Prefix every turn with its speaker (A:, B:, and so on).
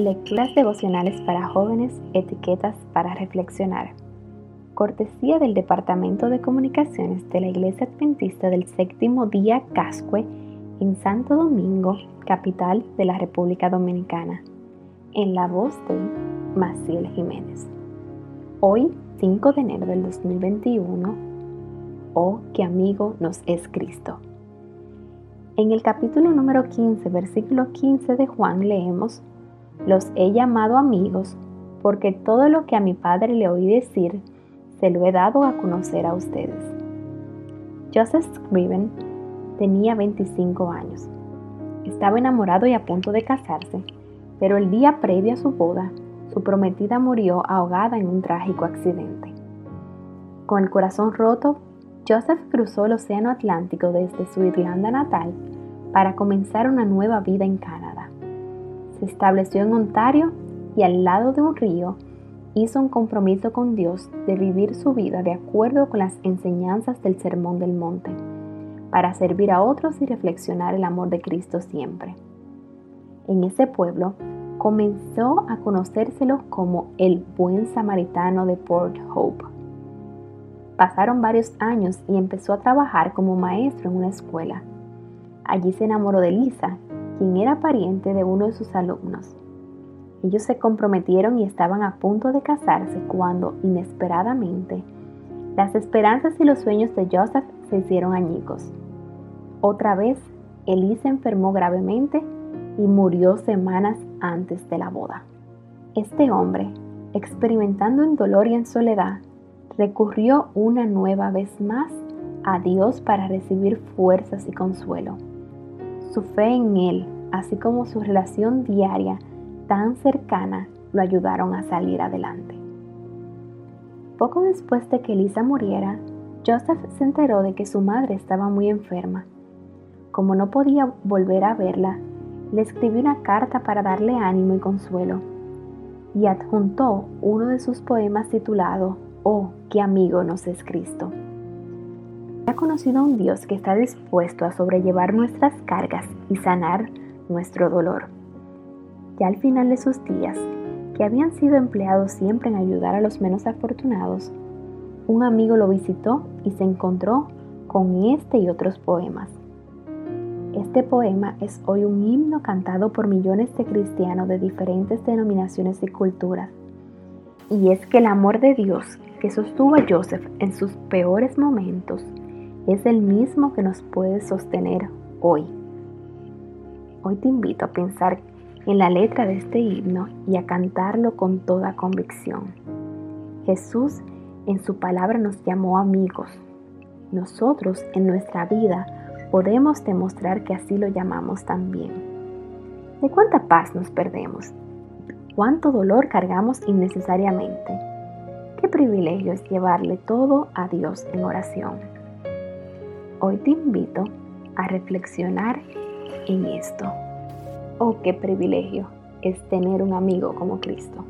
A: Lecturas devocionales para jóvenes, etiquetas para reflexionar. Cortesía del Departamento de Comunicaciones de la Iglesia Adventista del Séptimo Día Cascue en Santo Domingo, capital de la República Dominicana. En la voz de Maciel Jiménez. Hoy, 5 de enero del 2021, oh, qué amigo nos es Cristo. En el capítulo número 15, versículo 15 de Juan leemos, los he llamado amigos porque todo lo que a mi padre le oí decir, se lo he dado a conocer a ustedes. Joseph Scriven tenía 25 años. Estaba enamorado y a punto de casarse, pero el día previo a su boda, su prometida murió ahogada en un trágico accidente. Con el corazón roto, Joseph cruzó el Océano Atlántico desde su Irlanda natal para comenzar una nueva vida en Canadá. Se estableció en Ontario y al lado de un río hizo un compromiso con Dios de vivir su vida de acuerdo con las enseñanzas del Sermón del Monte, para servir a otros y reflexionar el amor de Cristo siempre. En ese pueblo comenzó a conocérselo como el buen samaritano de Port Hope. Pasaron varios años y empezó a trabajar como maestro en una escuela. Allí se enamoró de Lisa, quien era pariente de uno de sus alumnos. Ellos se comprometieron y estaban a punto de casarse cuando, inesperadamente, las esperanzas y los sueños de Joseph se hicieron añicos. Otra vez, Elisa enfermó gravemente y murió semanas antes de la boda. Este hombre, experimentando en dolor y en soledad, recurrió una nueva vez más a Dios para recibir fuerzas y consuelo. Su fe en Él, así como su relación diaria tan cercana, lo ayudaron a salir adelante. Poco después de que Elisa muriera, Joseph se enteró de que su madre estaba muy enferma. Como no podía volver a verla, le escribió una carta para darle ánimo y consuelo, y adjuntó uno de sus poemas titulado Oh, qué amigo nos es Cristo ha conocido a un Dios que está dispuesto a sobrellevar nuestras cargas y sanar nuestro dolor. Ya al final de sus días, que habían sido empleados siempre en ayudar a los menos afortunados, un amigo lo visitó y se encontró con este y otros poemas. Este poema es hoy un himno cantado por millones de cristianos de diferentes denominaciones y culturas. Y es que el amor de Dios que sostuvo a Joseph en sus peores momentos es el mismo que nos puede sostener hoy. Hoy te invito a pensar en la letra de este himno y a cantarlo con toda convicción. Jesús en su palabra nos llamó amigos. Nosotros en nuestra vida podemos demostrar que así lo llamamos también. ¿De cuánta paz nos perdemos? ¿Cuánto dolor cargamos innecesariamente? Qué privilegio es llevarle todo a Dios en oración. Hoy te invito a reflexionar en esto. Oh, qué privilegio es tener un amigo como Cristo.